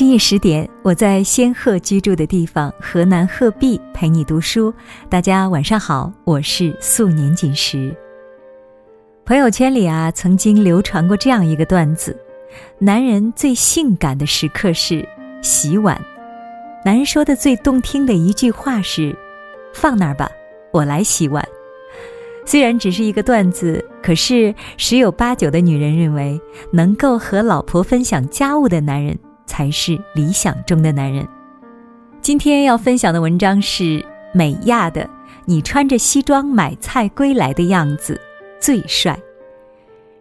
深夜十点，我在仙鹤居住的地方河南鹤壁陪你读书。大家晚上好，我是素年锦时。朋友圈里啊，曾经流传过这样一个段子：男人最性感的时刻是洗碗。男人说的最动听的一句话是：“放那儿吧，我来洗碗。”虽然只是一个段子，可是十有八九的女人认为，能够和老婆分享家务的男人才是理想中的男人。今天要分享的文章是美亚的《你穿着西装买菜归来的样子最帅》。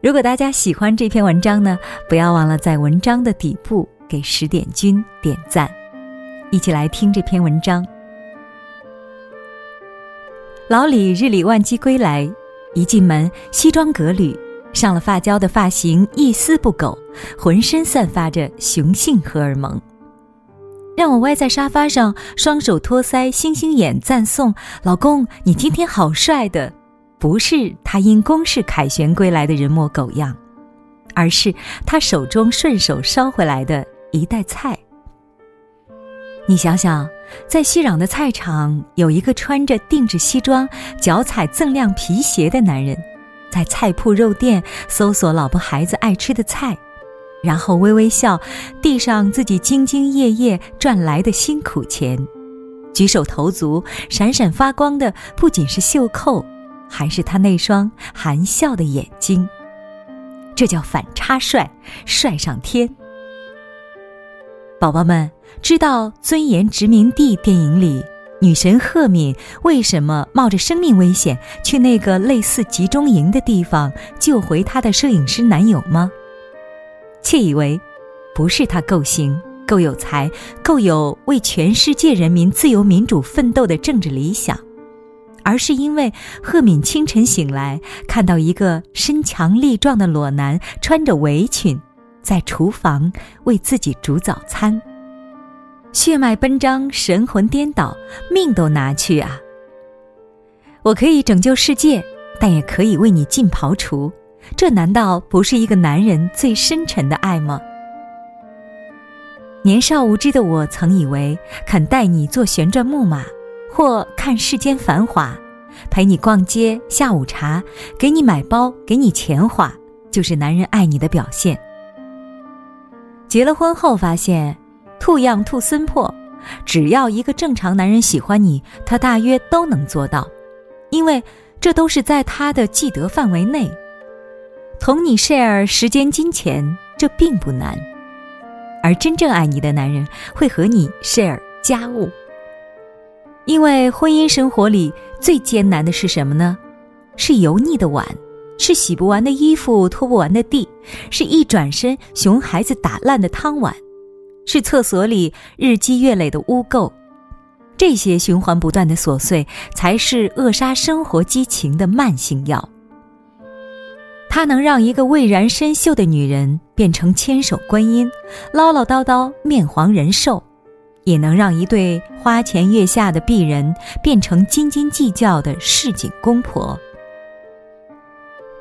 如果大家喜欢这篇文章呢，不要忘了在文章的底部给十点君点赞。一起来听这篇文章。老李日理万机归来，一进门西装革履，上了发胶的发型一丝不苟，浑身散发着雄性荷尔蒙。让我歪在沙发上，双手托腮，星星眼赞颂：“老公，你今天好帅！”的不是他因公事凯旋归来的人模狗样，而是他手中顺手捎回来的一袋菜。你想想，在熙攘的菜场，有一个穿着定制西装、脚踩锃亮皮鞋的男人，在菜铺肉店搜索老婆孩子爱吃的菜，然后微微笑，递上自己兢兢业业赚来的辛苦钱，举手投足闪闪发光的不仅是袖扣，还是他那双含笑的眼睛。这叫反差帅，帅上天。宝宝们。知道《尊严殖民地》电影里女神赫敏为什么冒着生命危险去那个类似集中营的地方救回她的摄影师男友吗？窃以为，不是她够行、够有才、够有为全世界人民自由民主奋斗的政治理想，而是因为赫敏清晨醒来，看到一个身强力壮的裸男穿着围裙，在厨房为自己煮早餐。血脉奔张，神魂颠倒，命都拿去啊！我可以拯救世界，但也可以为你进庖厨，这难道不是一个男人最深沉的爱吗？年少无知的我，曾以为肯带你坐旋转木马，或看世间繁华，陪你逛街下午茶，给你买包，给你钱花，就是男人爱你的表现。结了婚后发现。兔样兔森破，只要一个正常男人喜欢你，他大约都能做到，因为这都是在他的既得范围内。同你 share 时间、金钱，这并不难，而真正爱你的男人会和你 share 家务。因为婚姻生活里最艰难的是什么呢？是油腻的碗，是洗不完的衣服、拖不完的地，是一转身熊孩子打烂的汤碗。是厕所里日积月累的污垢，这些循环不断的琐碎，才是扼杀生活激情的慢性药。它能让一个蔚然深秀的女人变成千手观音，唠唠叨叨面黄人瘦，也能让一对花前月下的璧人变成斤斤计较的市井公婆。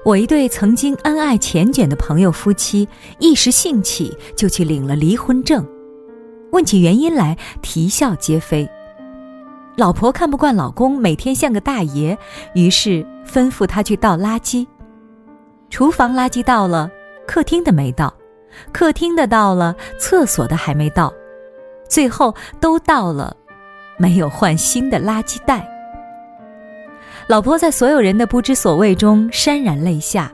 我一对曾经恩爱缱绻的朋友夫妻，一时兴起就去领了离婚证。问起原因来，啼笑皆非。老婆看不惯老公每天像个大爷，于是吩咐他去倒垃圾。厨房垃圾倒了，客厅的没倒；客厅的倒了，厕所的还没倒。最后都倒了，没有换新的垃圾袋。老婆在所有人的不知所谓中潸然泪下。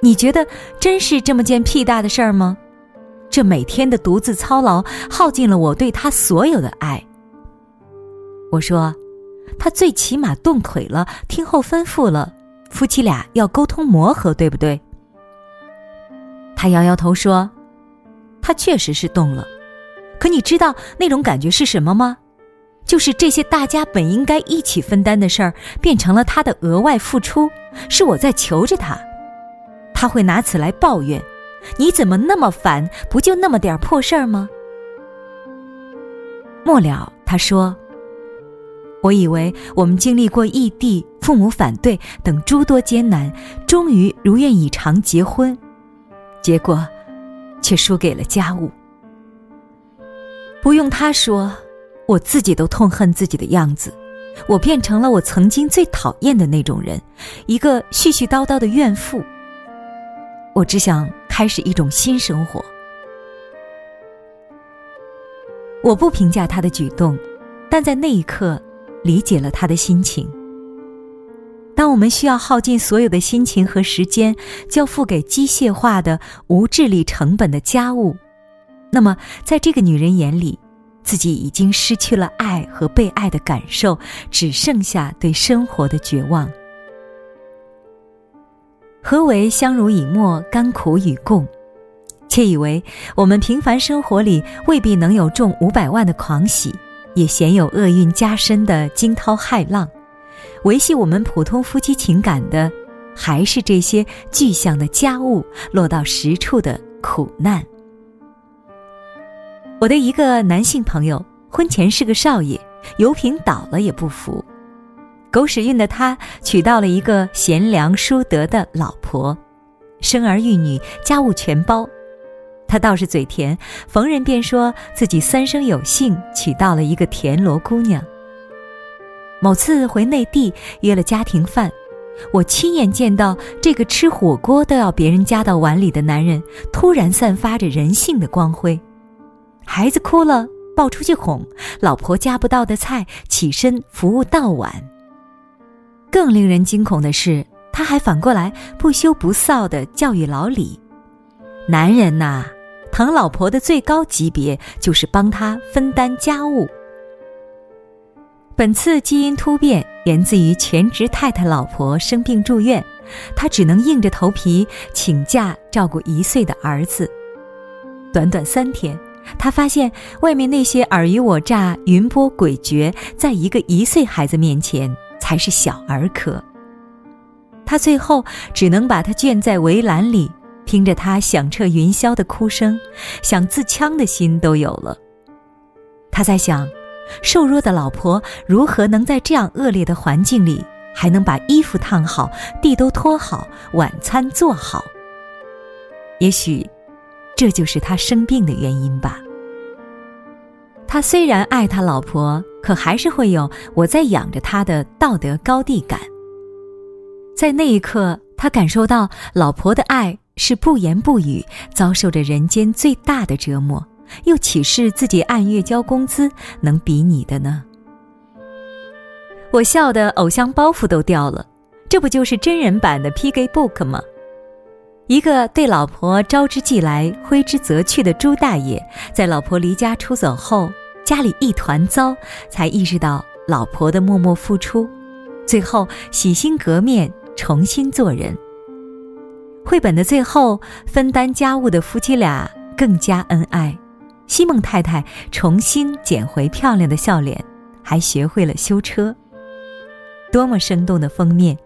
你觉得真是这么件屁大的事儿吗？这每天的独自操劳，耗尽了我对他所有的爱。我说，他最起码动腿了，听候吩咐了，夫妻俩要沟通磨合，对不对？他摇摇头说，他确实是动了，可你知道那种感觉是什么吗？就是这些大家本应该一起分担的事儿，变成了他的额外付出，是我在求着他，他会拿此来抱怨。你怎么那么烦？不就那么点破事儿吗？末了，他说：“我以为我们经历过异地、父母反对等诸多艰难，终于如愿以偿结婚，结果却输给了家务。不用他说，我自己都痛恨自己的样子。我变成了我曾经最讨厌的那种人，一个絮絮叨叨的怨妇。我只想开始一种新生活。我不评价他的举动，但在那一刻，理解了他的心情。当我们需要耗尽所有的心情和时间，交付给机械化的、无智力成本的家务，那么在这个女人眼里，自己已经失去了爱和被爱的感受，只剩下对生活的绝望。何为相濡以沫、甘苦与共？窃以为我们平凡生活里未必能有中五百万的狂喜，也鲜有厄运加深的惊涛骇浪。维系我们普通夫妻情感的，还是这些具象的家务落到实处的苦难。我的一个男性朋友，婚前是个少爷，油瓶倒了也不服。狗屎运的他娶到了一个贤良淑德的老婆，生儿育女，家务全包。他倒是嘴甜，逢人便说自己三生有幸娶到了一个田螺姑娘。某次回内地约了家庭饭，我亲眼见到这个吃火锅都要别人夹到碗里的男人，突然散发着人性的光辉。孩子哭了，抱出去哄；老婆夹不到的菜，起身服务到碗。更令人惊恐的是，他还反过来不羞不臊的教育老李：“男人呐，疼老婆的最高级别就是帮他分担家务。”本次基因突变源自于全职太太老婆生病住院，他只能硬着头皮请假照顾一岁的儿子。短短三天，他发现外面那些尔虞我诈、云波诡谲，在一个一岁孩子面前才是小儿科。他最后只能把他圈在围栏里，听着他响彻云霄的哭声，想自枪的心都有了。他在想。瘦弱的老婆如何能在这样恶劣的环境里，还能把衣服烫好、地都拖好、晚餐做好？也许，这就是他生病的原因吧。他虽然爱他老婆，可还是会有我在养着他的道德高地感。在那一刻，他感受到老婆的爱是不言不语，遭受着人间最大的折磨。又岂是自己按月交工资能比拟的呢？我笑的偶像包袱都掉了，这不就是真人版的 P.G. Book 吗？一个对老婆招之即来、挥之则去的朱大爷，在老婆离家出走后，家里一团糟，才意识到老婆的默默付出，最后洗心革面，重新做人。绘本的最后，分担家务的夫妻俩更加恩爱。西蒙太太重新捡回漂亮的笑脸，还学会了修车。多么生动的封面！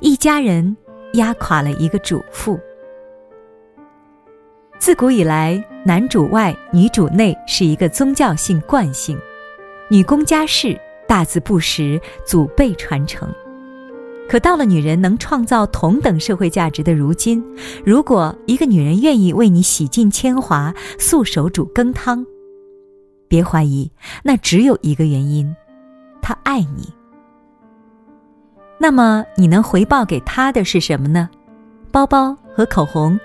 一家人压垮了一个主妇。自古以来，男主外女主内是一个宗教性惯性，女工家事大字不识，祖辈传承。可到了女人能创造同等社会价值的如今，如果一个女人愿意为你洗尽铅华、素手煮羹汤，别怀疑，那只有一个原因，她爱你。那么你能回报给她的是什么呢？包包和口红。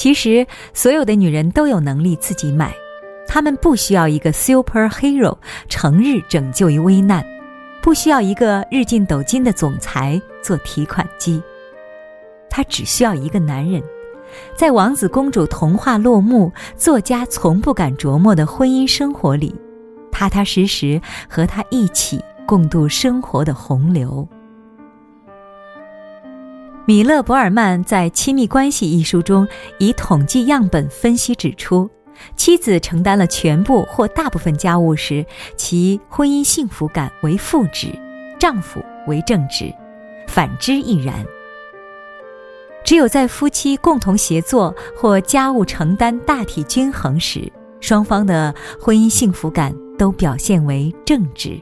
其实所有的女人都有能力自己买，她们不需要一个 super hero 成日拯救于危难。不需要一个日进斗金的总裁做提款机，他只需要一个男人，在王子公主童话落幕、作家从不敢琢磨的婚姻生活里，踏踏实实和他一起共度生活的洪流。米勒·博尔曼在《亲密关系》一书中，以统计样本分析指出。妻子承担了全部或大部分家务时，其婚姻幸福感为负值，丈夫为正值，反之亦然。只有在夫妻共同协作或家务承担大体均衡时，双方的婚姻幸福感都表现为正值。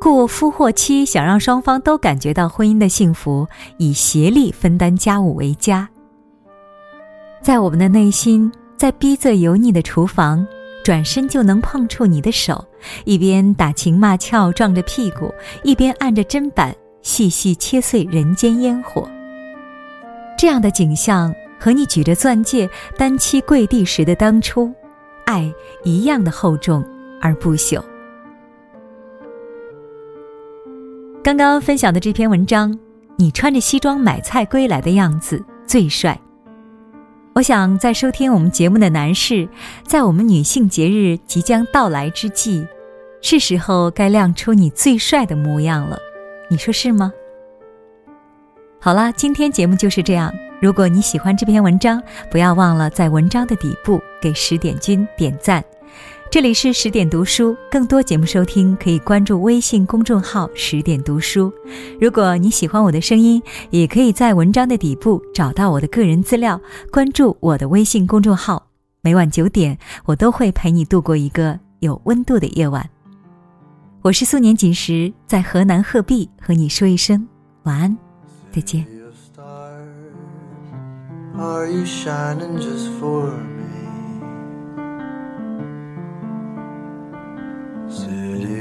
故夫或妻想让双方都感觉到婚姻的幸福，以协力分担家务为佳。在我们的内心。在逼仄油腻的厨房，转身就能碰触你的手，一边打情骂俏撞着屁股，一边按着砧板细细切碎人间烟火。这样的景象和你举着钻戒单膝跪地时的当初，爱一样的厚重而不朽。刚刚分享的这篇文章，你穿着西装买菜归来的样子最帅。我想在收听我们节目的男士，在我们女性节日即将到来之际，是时候该亮出你最帅的模样了，你说是吗？好啦，今天节目就是这样。如果你喜欢这篇文章，不要忘了在文章的底部给十点君点赞。这里是十点读书，更多节目收听可以关注微信公众号“十点读书”。如果你喜欢我的声音，也可以在文章的底部找到我的个人资料，关注我的微信公众号。每晚九点，我都会陪你度过一个有温度的夜晚。我是素年锦时，在河南鹤壁和你说一声晚安，再见。are you shining just for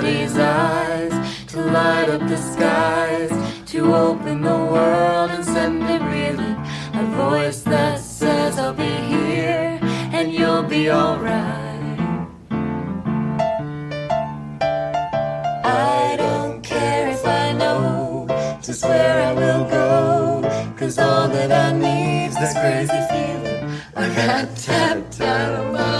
somebody's eyes, to light up the skies, to open the world and send it reeling. A voice that says, I'll be here and you'll be alright. I don't care if I know just where I will go, cause all that I need's that crazy feeling I got tapped out of my